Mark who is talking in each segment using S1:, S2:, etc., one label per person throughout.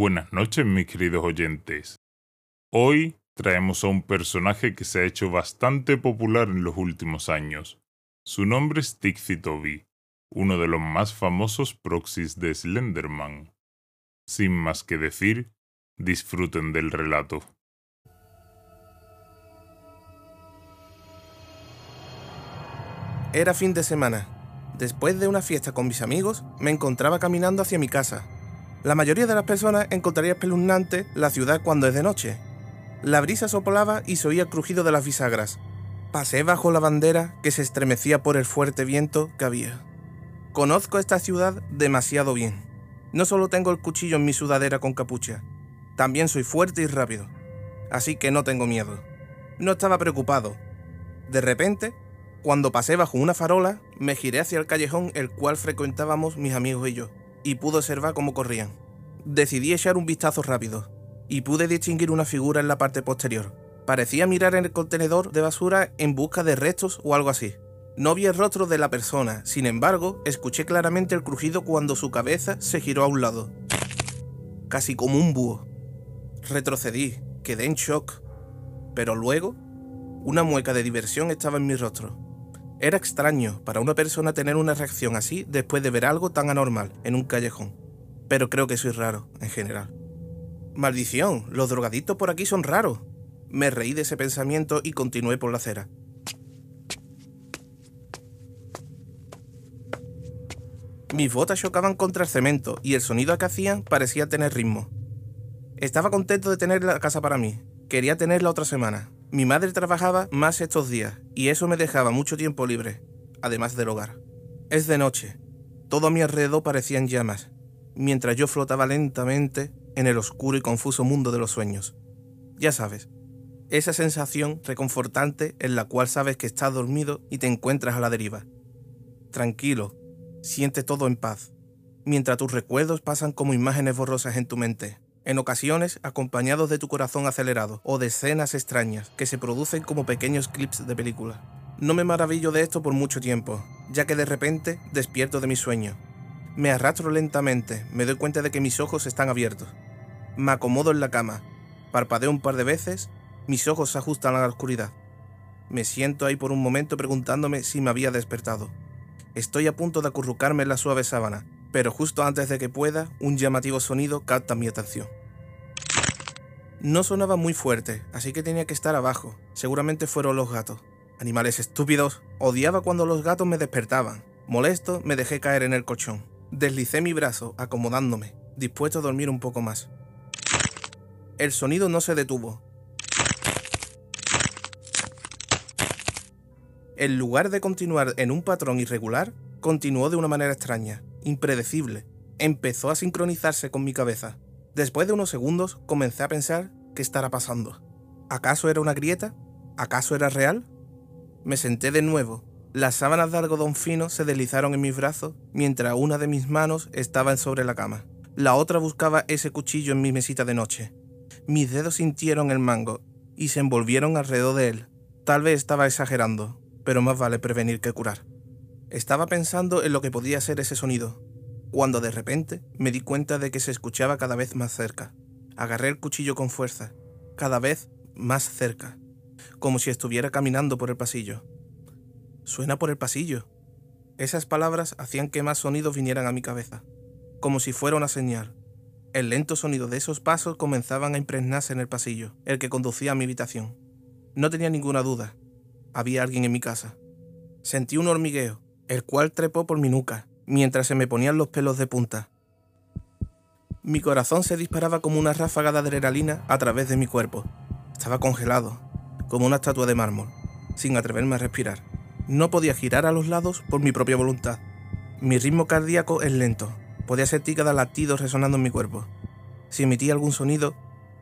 S1: Buenas noches, mis queridos oyentes. Hoy traemos a un personaje que se ha hecho bastante popular en los últimos años. Su nombre es Tixi Toby, uno de los más famosos proxies de Slenderman. Sin más que decir, disfruten del relato.
S2: Era fin de semana. Después de una fiesta con mis amigos, me encontraba caminando hacia mi casa. La mayoría de las personas encontraría espeluznante la ciudad cuando es de noche. La brisa soplaba y se oía el crujido de las bisagras. Pasé bajo la bandera que se estremecía por el fuerte viento que había. Conozco esta ciudad demasiado bien. No solo tengo el cuchillo en mi sudadera con capucha, también soy fuerte y rápido. Así que no tengo miedo. No estaba preocupado. De repente, cuando pasé bajo una farola, me giré hacia el callejón el cual frecuentábamos mis amigos y yo, y pude observar cómo corrían. Decidí echar un vistazo rápido, y pude distinguir una figura en la parte posterior. Parecía mirar en el contenedor de basura en busca de restos o algo así. No vi el rostro de la persona, sin embargo, escuché claramente el crujido cuando su cabeza se giró a un lado. Casi como un búho. Retrocedí, quedé en shock. Pero luego, una mueca de diversión estaba en mi rostro. Era extraño para una persona tener una reacción así después de ver algo tan anormal en un callejón. Pero creo que soy raro, en general. Maldición, los drogaditos por aquí son raros. Me reí de ese pensamiento y continué por la acera. Mis botas chocaban contra el cemento y el sonido que hacían parecía tener ritmo. Estaba contento de tener la casa para mí. Quería tenerla otra semana. Mi madre trabajaba más estos días y eso me dejaba mucho tiempo libre, además del hogar. Es de noche. Todo a mi alrededor parecía en llamas, mientras yo flotaba lentamente en el oscuro y confuso mundo de los sueños. Ya sabes, esa sensación reconfortante en la cual sabes que estás dormido y te encuentras a la deriva. Tranquilo, siente todo en paz, mientras tus recuerdos pasan como imágenes borrosas en tu mente, en ocasiones acompañados de tu corazón acelerado o de escenas extrañas que se producen como pequeños clips de película. No me maravillo de esto por mucho tiempo, ya que de repente despierto de mi sueño. Me arrastro lentamente, me doy cuenta de que mis ojos están abiertos. Me acomodo en la cama, parpadeo un par de veces, mis ojos se ajustan a la oscuridad. Me siento ahí por un momento preguntándome si me había despertado. Estoy a punto de acurrucarme en la suave sábana, pero justo antes de que pueda, un llamativo sonido capta mi atención. No sonaba muy fuerte, así que tenía que estar abajo. Seguramente fueron los gatos. Animales estúpidos. Odiaba cuando los gatos me despertaban. Molesto, me dejé caer en el colchón. Deslicé mi brazo, acomodándome, dispuesto a dormir un poco más. El sonido no se detuvo. En lugar de continuar en un patrón irregular, continuó de una manera extraña, impredecible. Empezó a sincronizarse con mi cabeza. Después de unos segundos comencé a pensar qué estará pasando. ¿Acaso era una grieta? ¿Acaso era real? Me senté de nuevo. Las sábanas de algodón fino se deslizaron en mis brazos mientras una de mis manos estaba sobre la cama. La otra buscaba ese cuchillo en mi mesita de noche. Mis dedos sintieron el mango y se envolvieron alrededor de él. Tal vez estaba exagerando, pero más vale prevenir que curar. Estaba pensando en lo que podía ser ese sonido, cuando de repente me di cuenta de que se escuchaba cada vez más cerca. Agarré el cuchillo con fuerza, cada vez más cerca, como si estuviera caminando por el pasillo. Suena por el pasillo. Esas palabras hacían que más sonidos vinieran a mi cabeza, como si fuera una señal. El lento sonido de esos pasos comenzaban a impregnarse en el pasillo, el que conducía a mi habitación. No tenía ninguna duda, había alguien en mi casa. Sentí un hormigueo, el cual trepó por mi nuca, mientras se me ponían los pelos de punta. Mi corazón se disparaba como una ráfaga de adrenalina a través de mi cuerpo. Estaba congelado, como una estatua de mármol, sin atreverme a respirar. No podía girar a los lados por mi propia voluntad. Mi ritmo cardíaco es lento. Podía sentir cada latido resonando en mi cuerpo. Si emitía algún sonido,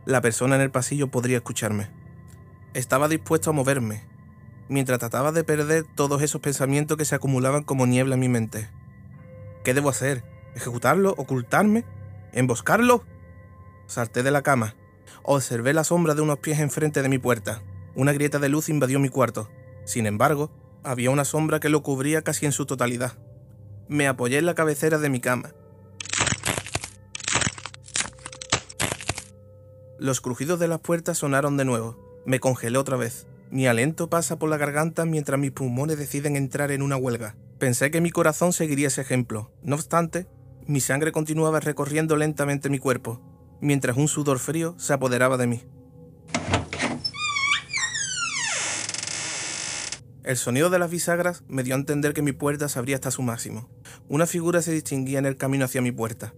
S2: la persona en el pasillo podría escucharme. Estaba dispuesto a moverme, mientras trataba de perder todos esos pensamientos que se acumulaban como niebla en mi mente. ¿Qué debo hacer? ¿Ejecutarlo? ¿Ocultarme? ¿Emboscarlo? Salté de la cama. Observé la sombra de unos pies enfrente de mi puerta. Una grieta de luz invadió mi cuarto. Sin embargo, había una sombra que lo cubría casi en su totalidad. Me apoyé en la cabecera de mi cama. Los crujidos de las puertas sonaron de nuevo. Me congelé otra vez. Mi aliento pasa por la garganta mientras mis pulmones deciden entrar en una huelga. Pensé que mi corazón seguiría ese ejemplo. No obstante, mi sangre continuaba recorriendo lentamente mi cuerpo, mientras un sudor frío se apoderaba de mí. El sonido de las bisagras me dio a entender que mi puerta se abría hasta su máximo. Una figura se distinguía en el camino hacia mi puerta.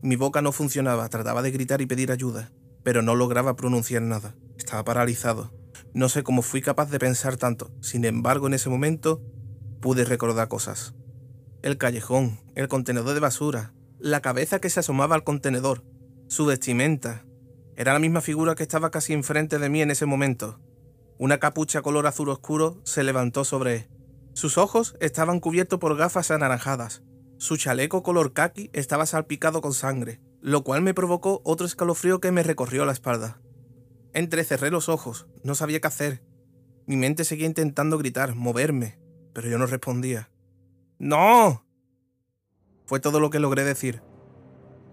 S2: Mi boca no funcionaba, trataba de gritar y pedir ayuda, pero no lograba pronunciar nada. Estaba paralizado. No sé cómo fui capaz de pensar tanto. Sin embargo, en ese momento pude recordar cosas. El callejón, el contenedor de basura, la cabeza que se asomaba al contenedor, su vestimenta. Era la misma figura que estaba casi enfrente de mí en ese momento. Una capucha color azul oscuro se levantó sobre él. Sus ojos estaban cubiertos por gafas anaranjadas. Su chaleco color khaki estaba salpicado con sangre, lo cual me provocó otro escalofrío que me recorrió la espalda. Entrecerré los ojos, no sabía qué hacer. Mi mente seguía intentando gritar, moverme, pero yo no respondía. ¡No! Fue todo lo que logré decir.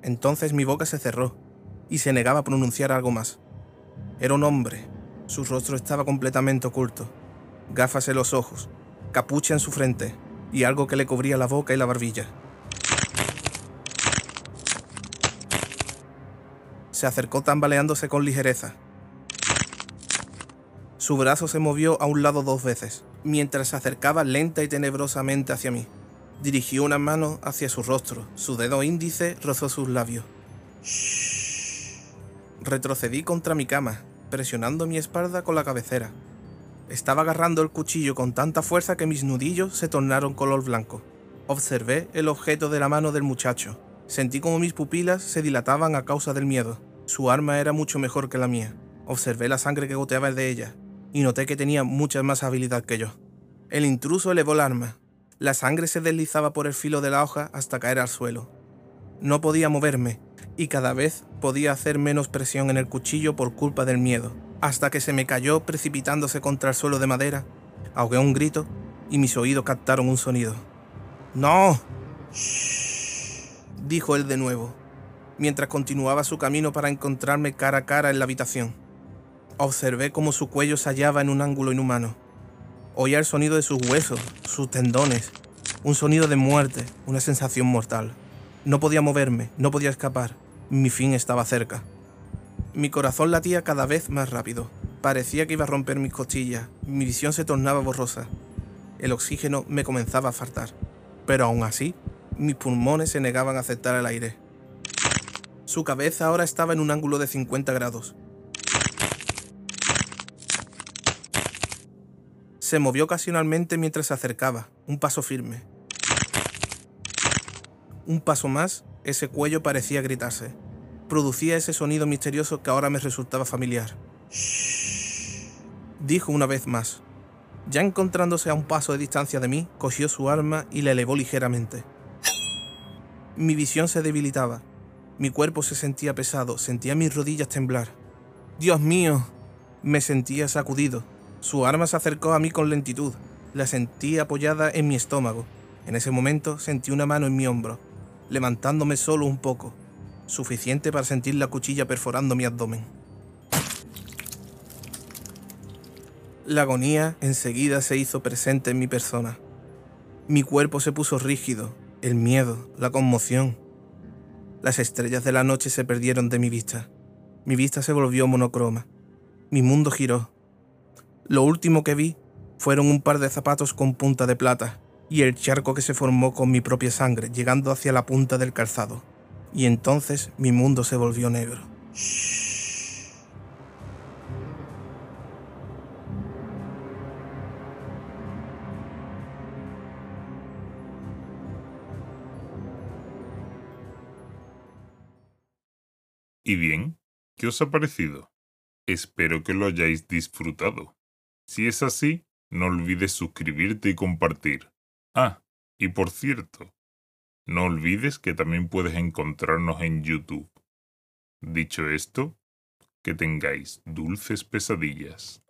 S2: Entonces mi boca se cerró y se negaba a pronunciar algo más. Era un hombre. Su rostro estaba completamente oculto. Gafas en los ojos, capucha en su frente y algo que le cubría la boca y la barbilla. Se acercó tambaleándose con ligereza, su brazo se movió a un lado dos veces, mientras se acercaba lenta y tenebrosamente hacia mí. Dirigió una mano hacia su rostro, su dedo índice rozó sus labios. Retrocedí contra mi cama, presionando mi espalda con la cabecera. Estaba agarrando el cuchillo con tanta fuerza que mis nudillos se tornaron color blanco. Observé el objeto de la mano del muchacho. Sentí como mis pupilas se dilataban a causa del miedo. Su arma era mucho mejor que la mía. Observé la sangre que goteaba de ella, y noté que tenía mucha más habilidad que yo. El intruso elevó el arma. La sangre se deslizaba por el filo de la hoja hasta caer al suelo. No podía moverme, y cada vez podía hacer menos presión en el cuchillo por culpa del miedo, hasta que se me cayó precipitándose contra el suelo de madera, ahogué un grito y mis oídos captaron un sonido. ¡No! dijo él de nuevo, mientras continuaba su camino para encontrarme cara a cara en la habitación. Observé cómo su cuello se hallaba en un ángulo inhumano. Oía el sonido de sus huesos, sus tendones, un sonido de muerte, una sensación mortal. No podía moverme, no podía escapar. Mi fin estaba cerca. Mi corazón latía cada vez más rápido. Parecía que iba a romper mis costillas. Mi visión se tornaba borrosa. El oxígeno me comenzaba a faltar. Pero aún así, mis pulmones se negaban a aceptar el aire. Su cabeza ahora estaba en un ángulo de 50 grados. Se movió ocasionalmente mientras se acercaba, un paso firme. Un paso más, ese cuello parecía gritarse. Producía ese sonido misterioso que ahora me resultaba familiar. Dijo una vez más. Ya encontrándose a un paso de distancia de mí, cogió su arma y la elevó ligeramente. Mi visión se debilitaba. Mi cuerpo se sentía pesado, sentía mis rodillas temblar. Dios mío, me sentía sacudido. Su arma se acercó a mí con lentitud. La sentí apoyada en mi estómago. En ese momento sentí una mano en mi hombro, levantándome solo un poco, suficiente para sentir la cuchilla perforando mi abdomen. La agonía enseguida se hizo presente en mi persona. Mi cuerpo se puso rígido, el miedo, la conmoción. Las estrellas de la noche se perdieron de mi vista. Mi vista se volvió monocroma. Mi mundo giró. Lo último que vi fueron un par de zapatos con punta de plata y el charco que se formó con mi propia sangre llegando hacia la punta del calzado. Y entonces mi mundo se volvió negro.
S1: ¿Y bien? ¿Qué os ha parecido? Espero que lo hayáis disfrutado. Si es así, no olvides suscribirte y compartir. Ah, y por cierto, no olvides que también puedes encontrarnos en YouTube. Dicho esto, que tengáis dulces pesadillas.